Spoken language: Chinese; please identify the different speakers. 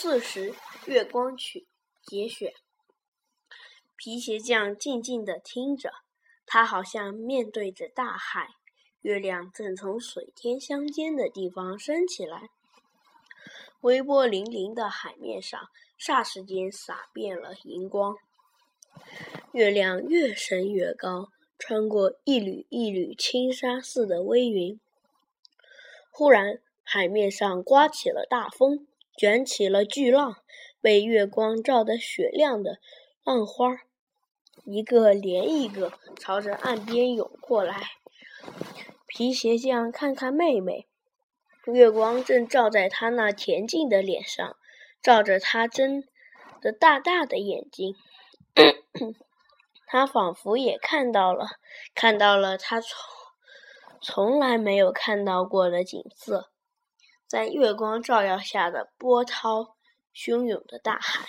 Speaker 1: 四时月光曲节选。皮鞋匠静静地听着，他好像面对着大海，月亮正从水天相间的地方升起来，微波粼粼的海面上，霎时间洒遍了银光。月亮越升越高，穿过一缕一缕轻纱似的微云。忽然，海面上刮起了大风。卷起了巨浪，被月光照得雪亮的浪花，一个连一个朝着岸边涌过来。皮鞋匠看看妹妹，月光正照在她那恬静的脸上，照着她睁的大大的眼睛。他仿佛也看到了，看到了他从从来没有看到过的景色。在月光照耀下的波涛汹涌的大海。